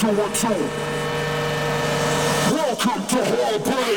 two. Welcome to Hall Break.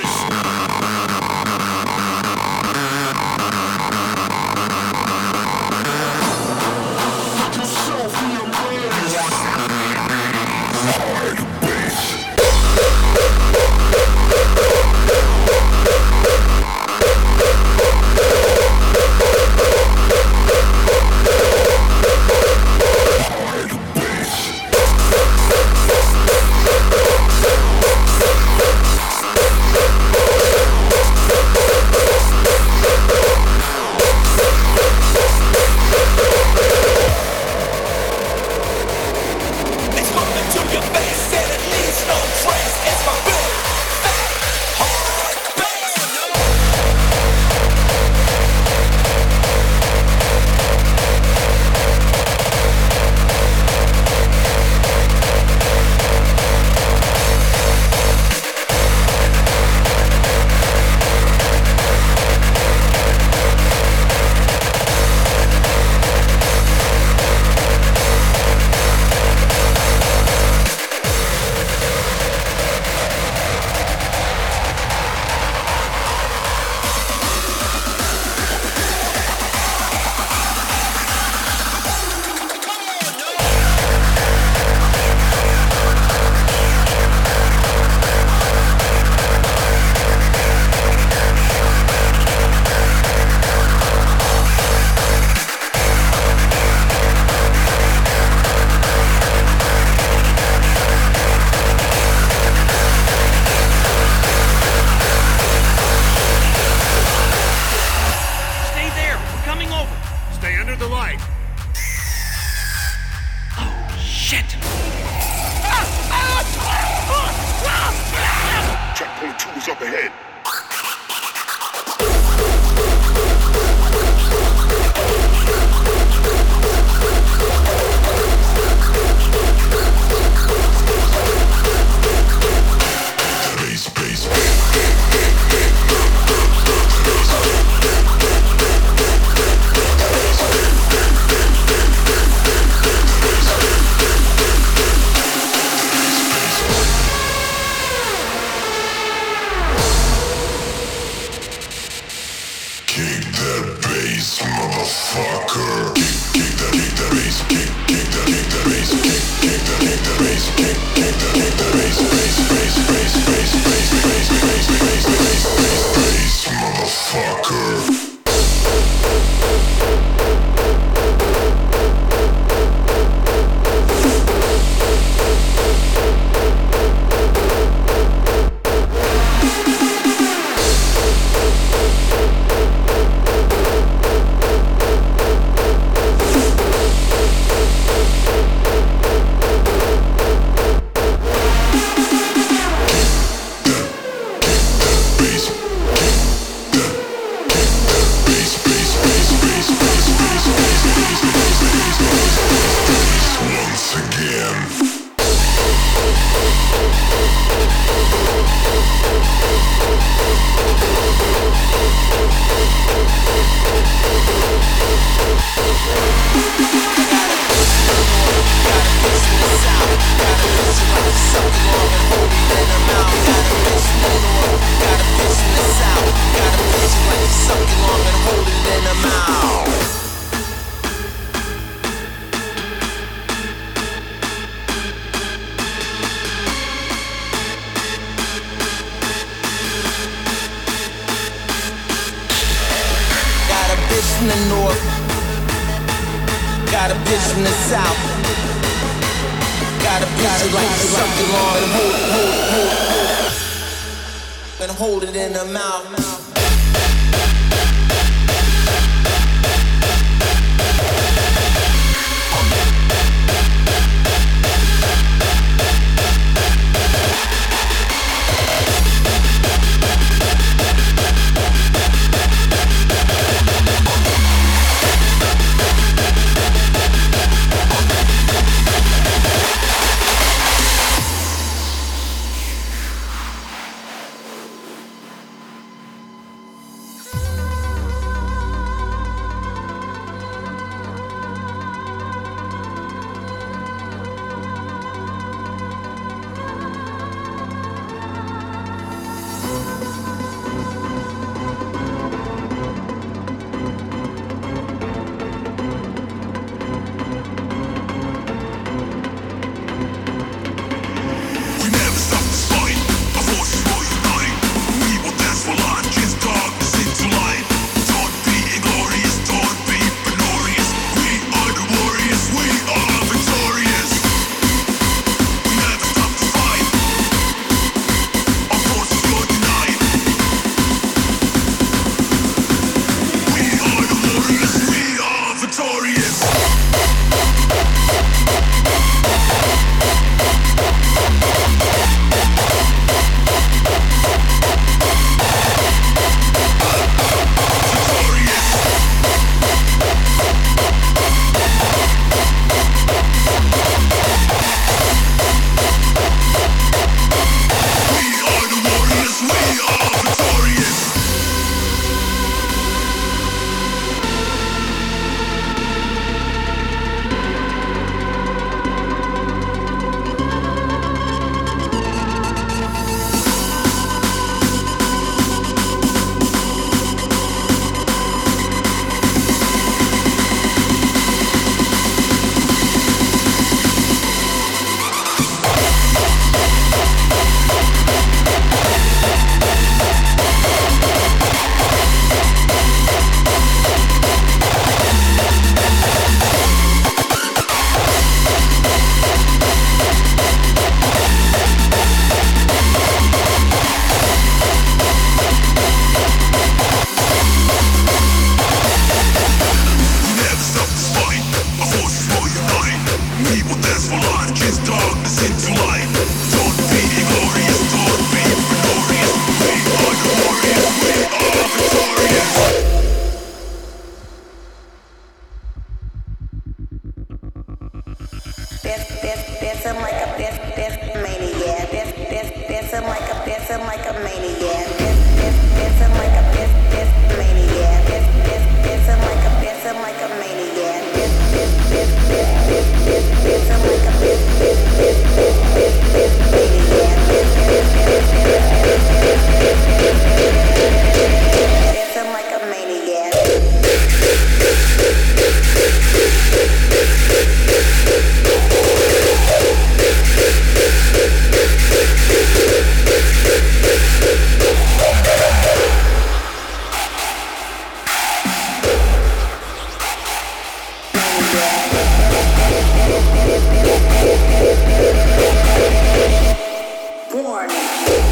born.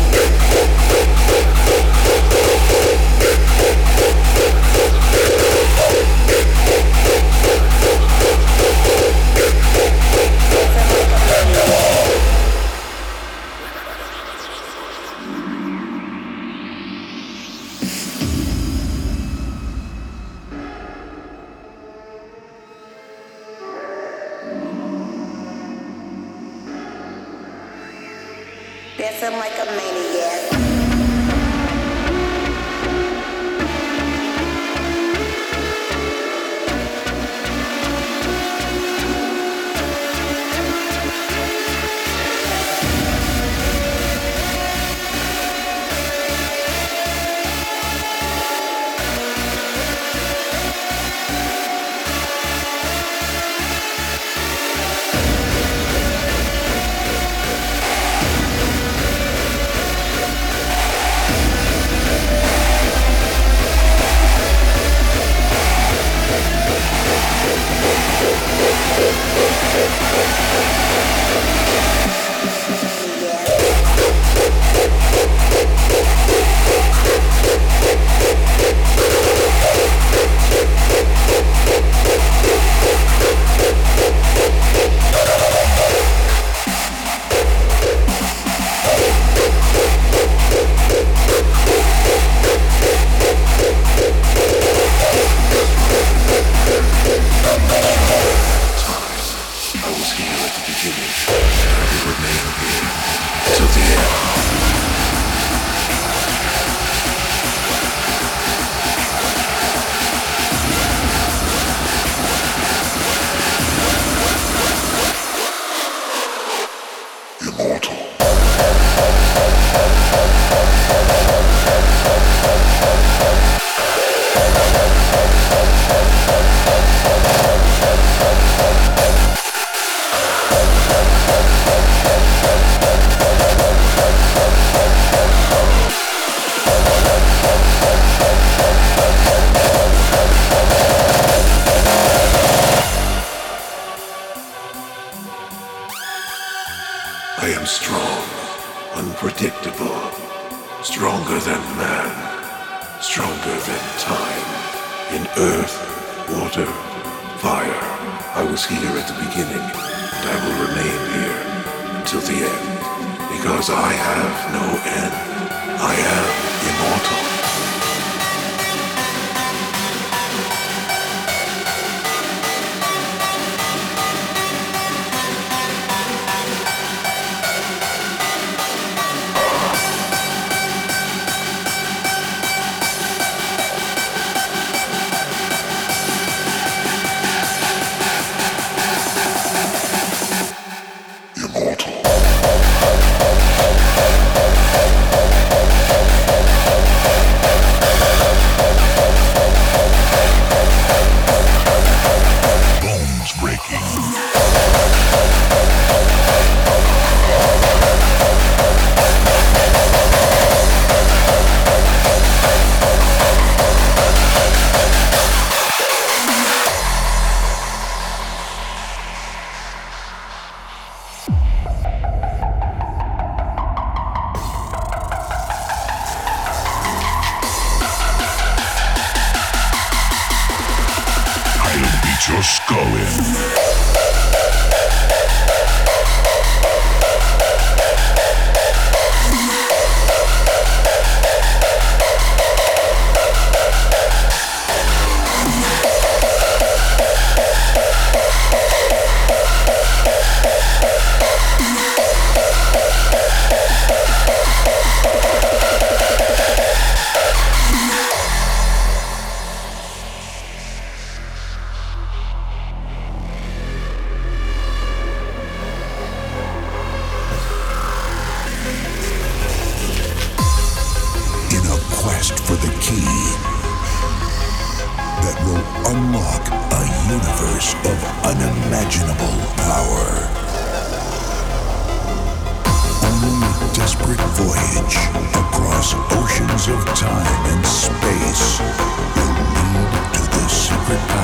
Of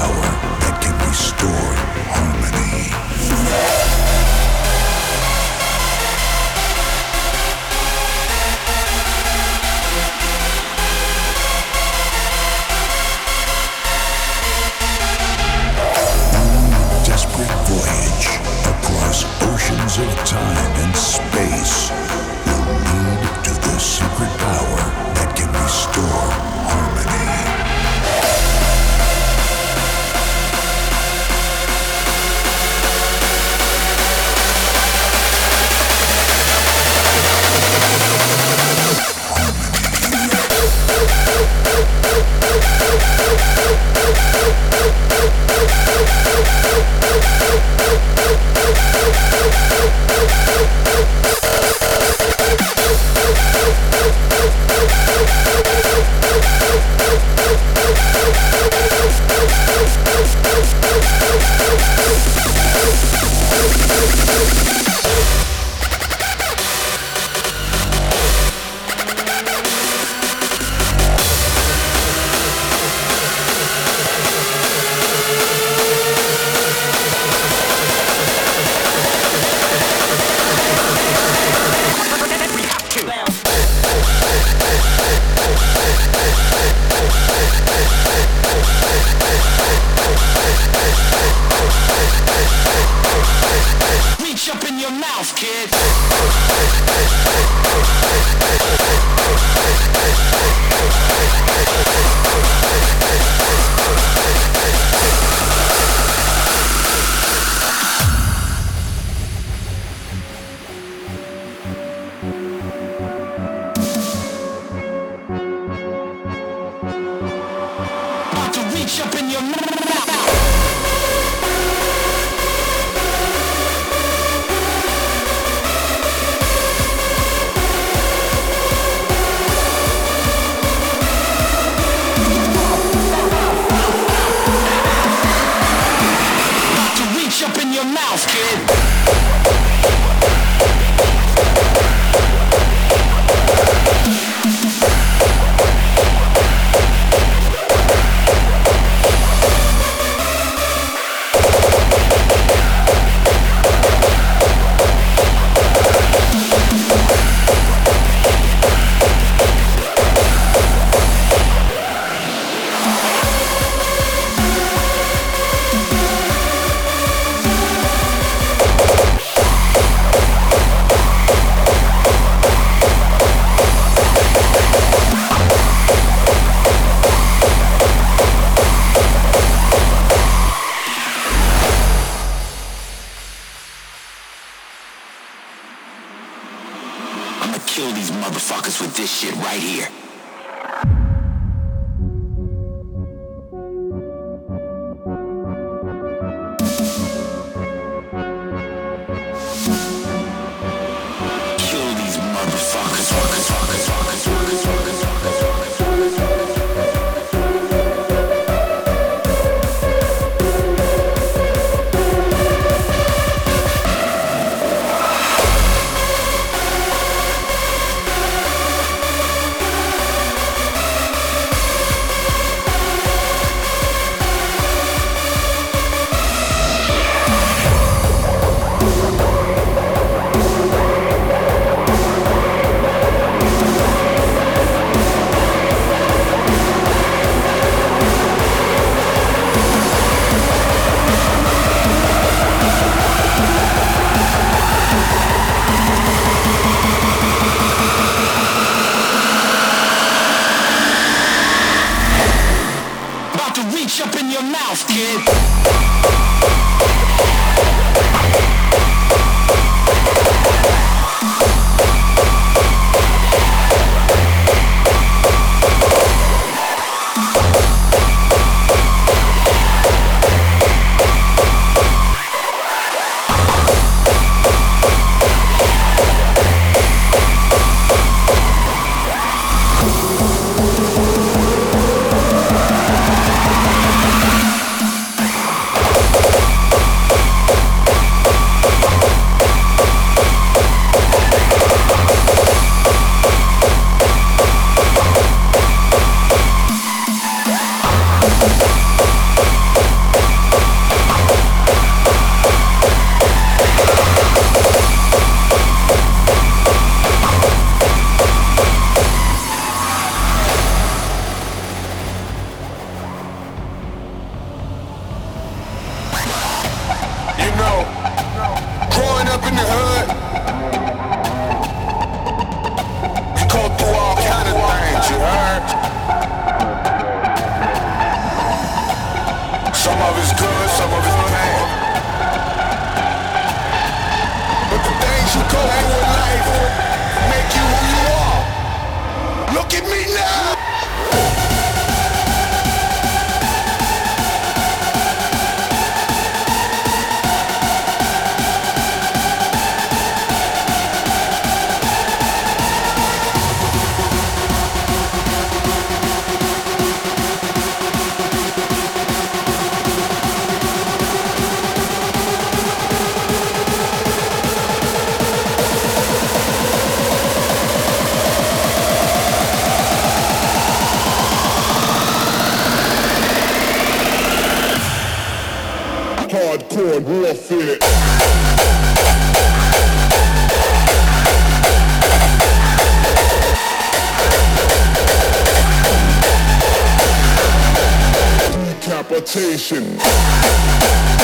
Decapitation.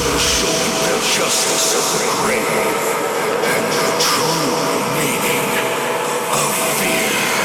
will show the justice of the grave and the true meaning of fear.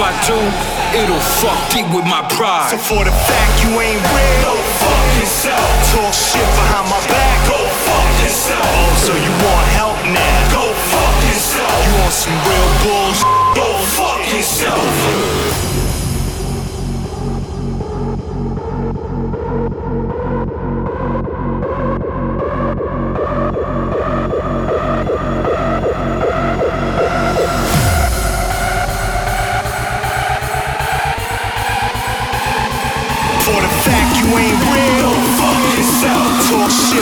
I do, it'll fuck deep with my So for the fact you ain't real, go fuck yourself. Talk shit behind my back, go fuck yourself. Oh, so you want help now? Go fuck yourself. You want some real bullshit? Go fuck yourself.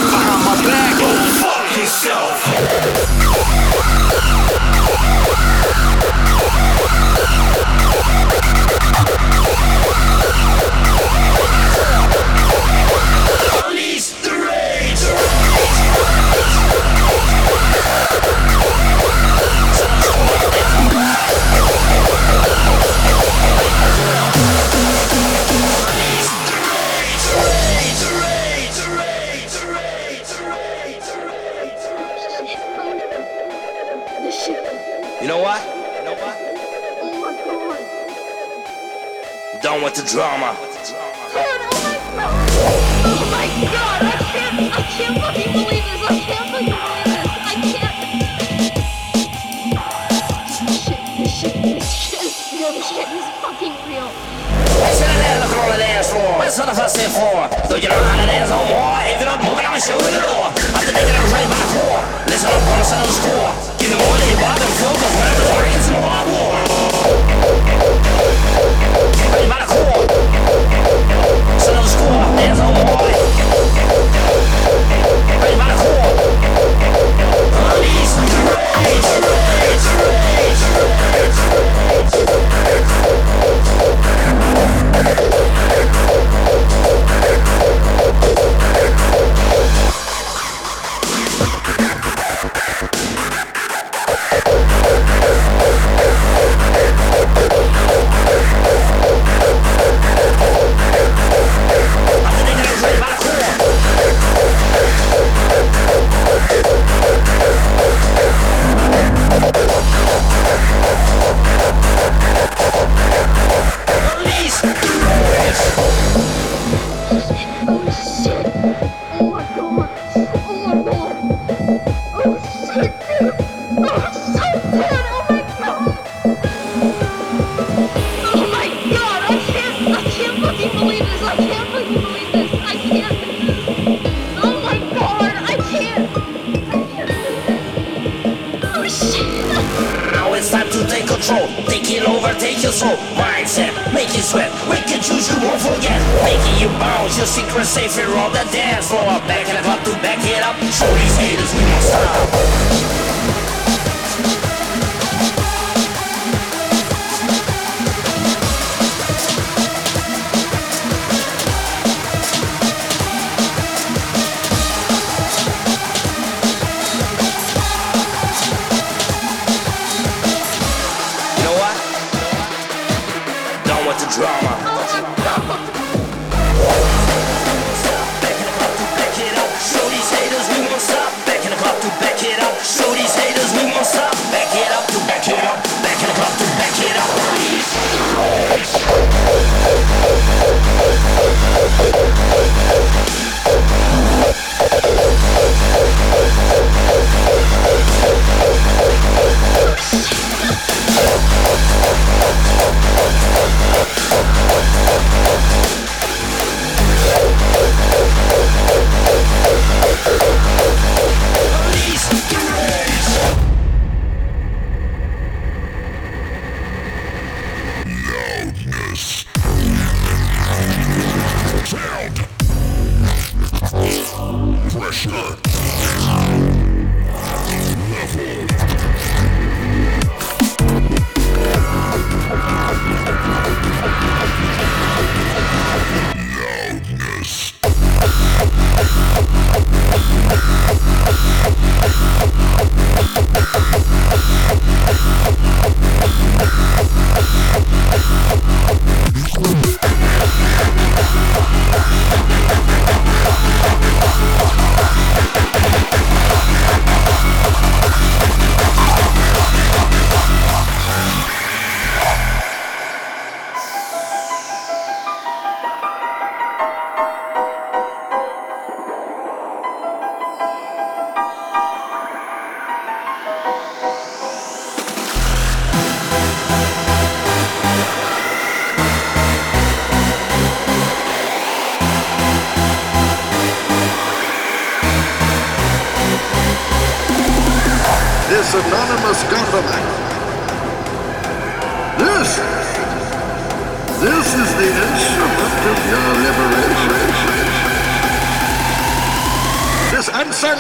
Shit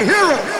unsung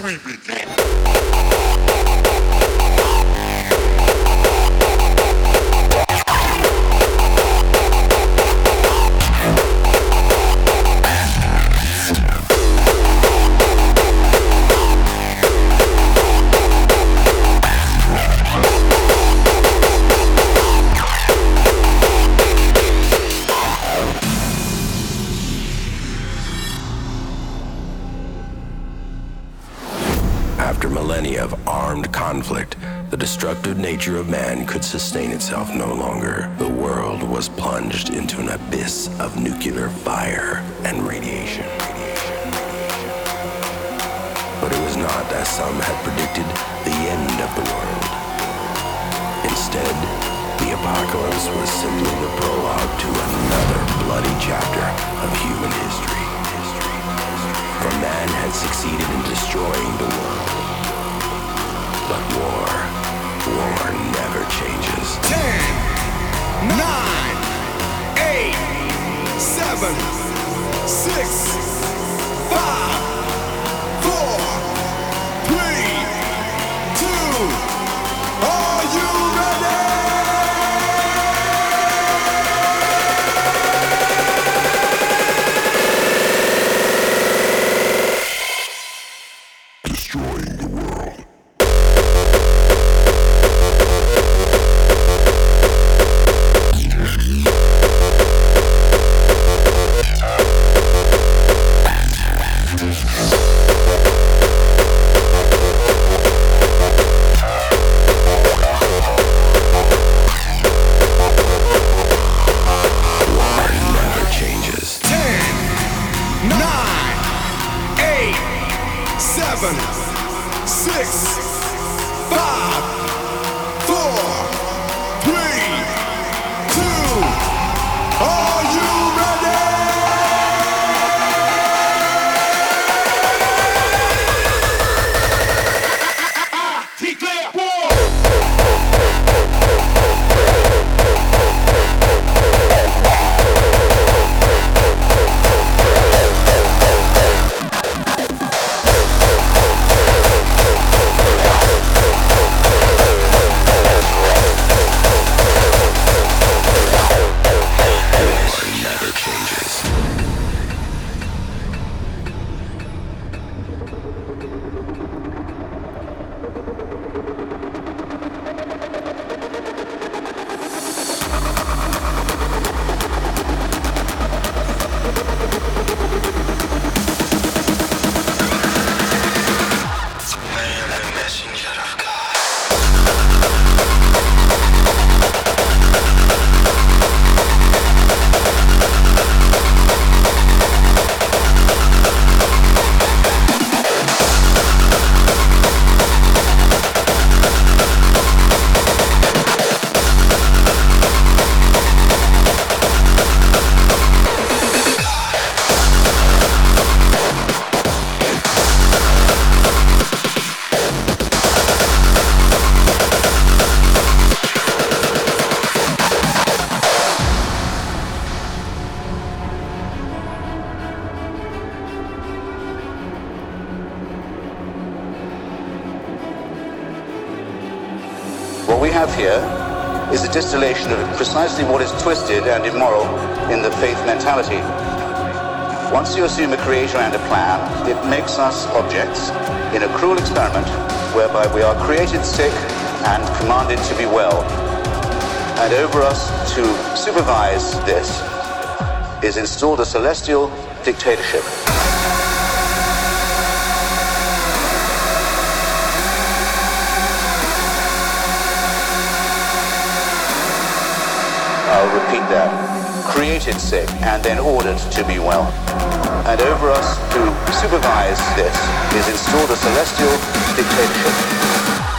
prohibited. Itself no seven, six, precisely what is twisted and immoral in the faith mentality. Once you assume a creator and a plan, it makes us objects in a cruel experiment whereby we are created sick and commanded to be well. And over us to supervise this is installed a celestial dictatorship. I'll repeat that. Created sick and then ordered to be well. And over us to supervise this is installed a celestial dictatorship.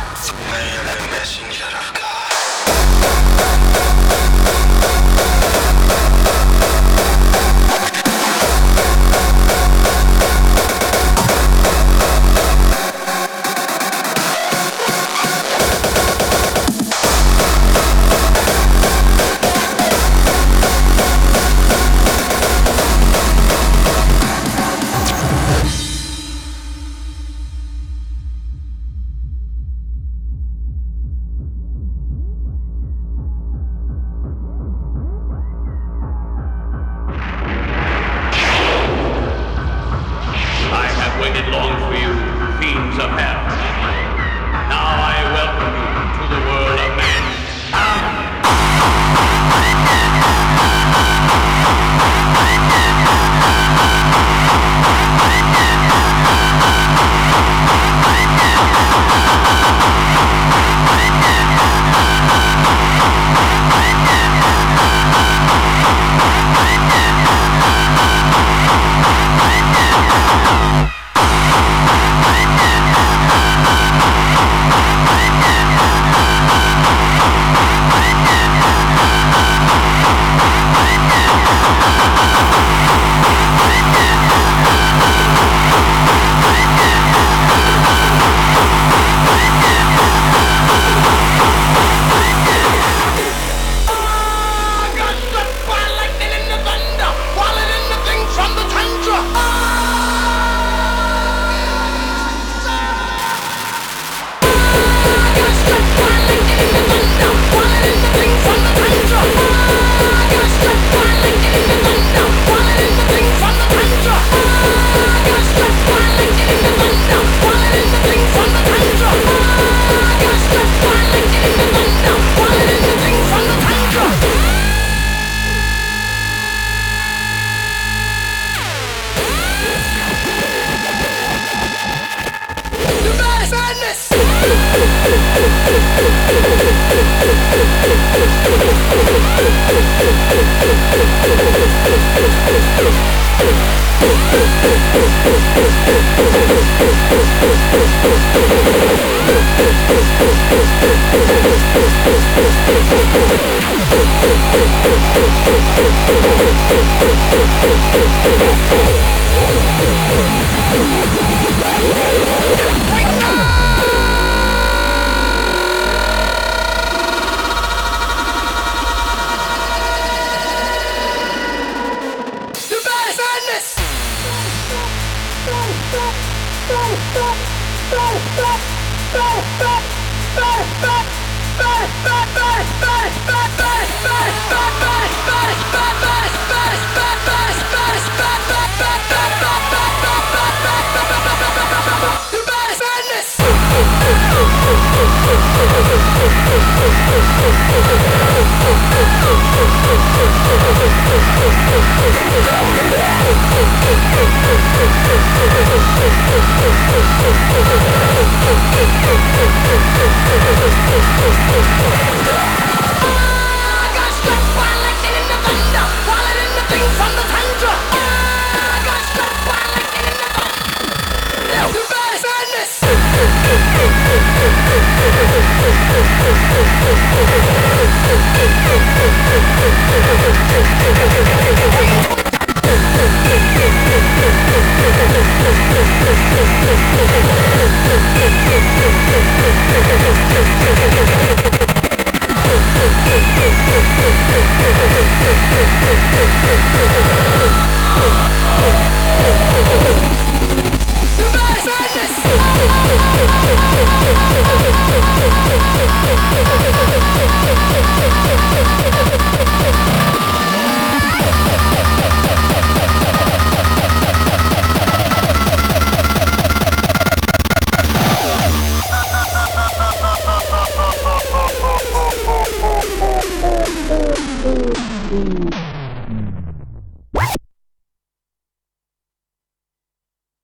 Ah, I got struck while lightning in the thunder, falling in the thing from the tundra. Oh Thank you.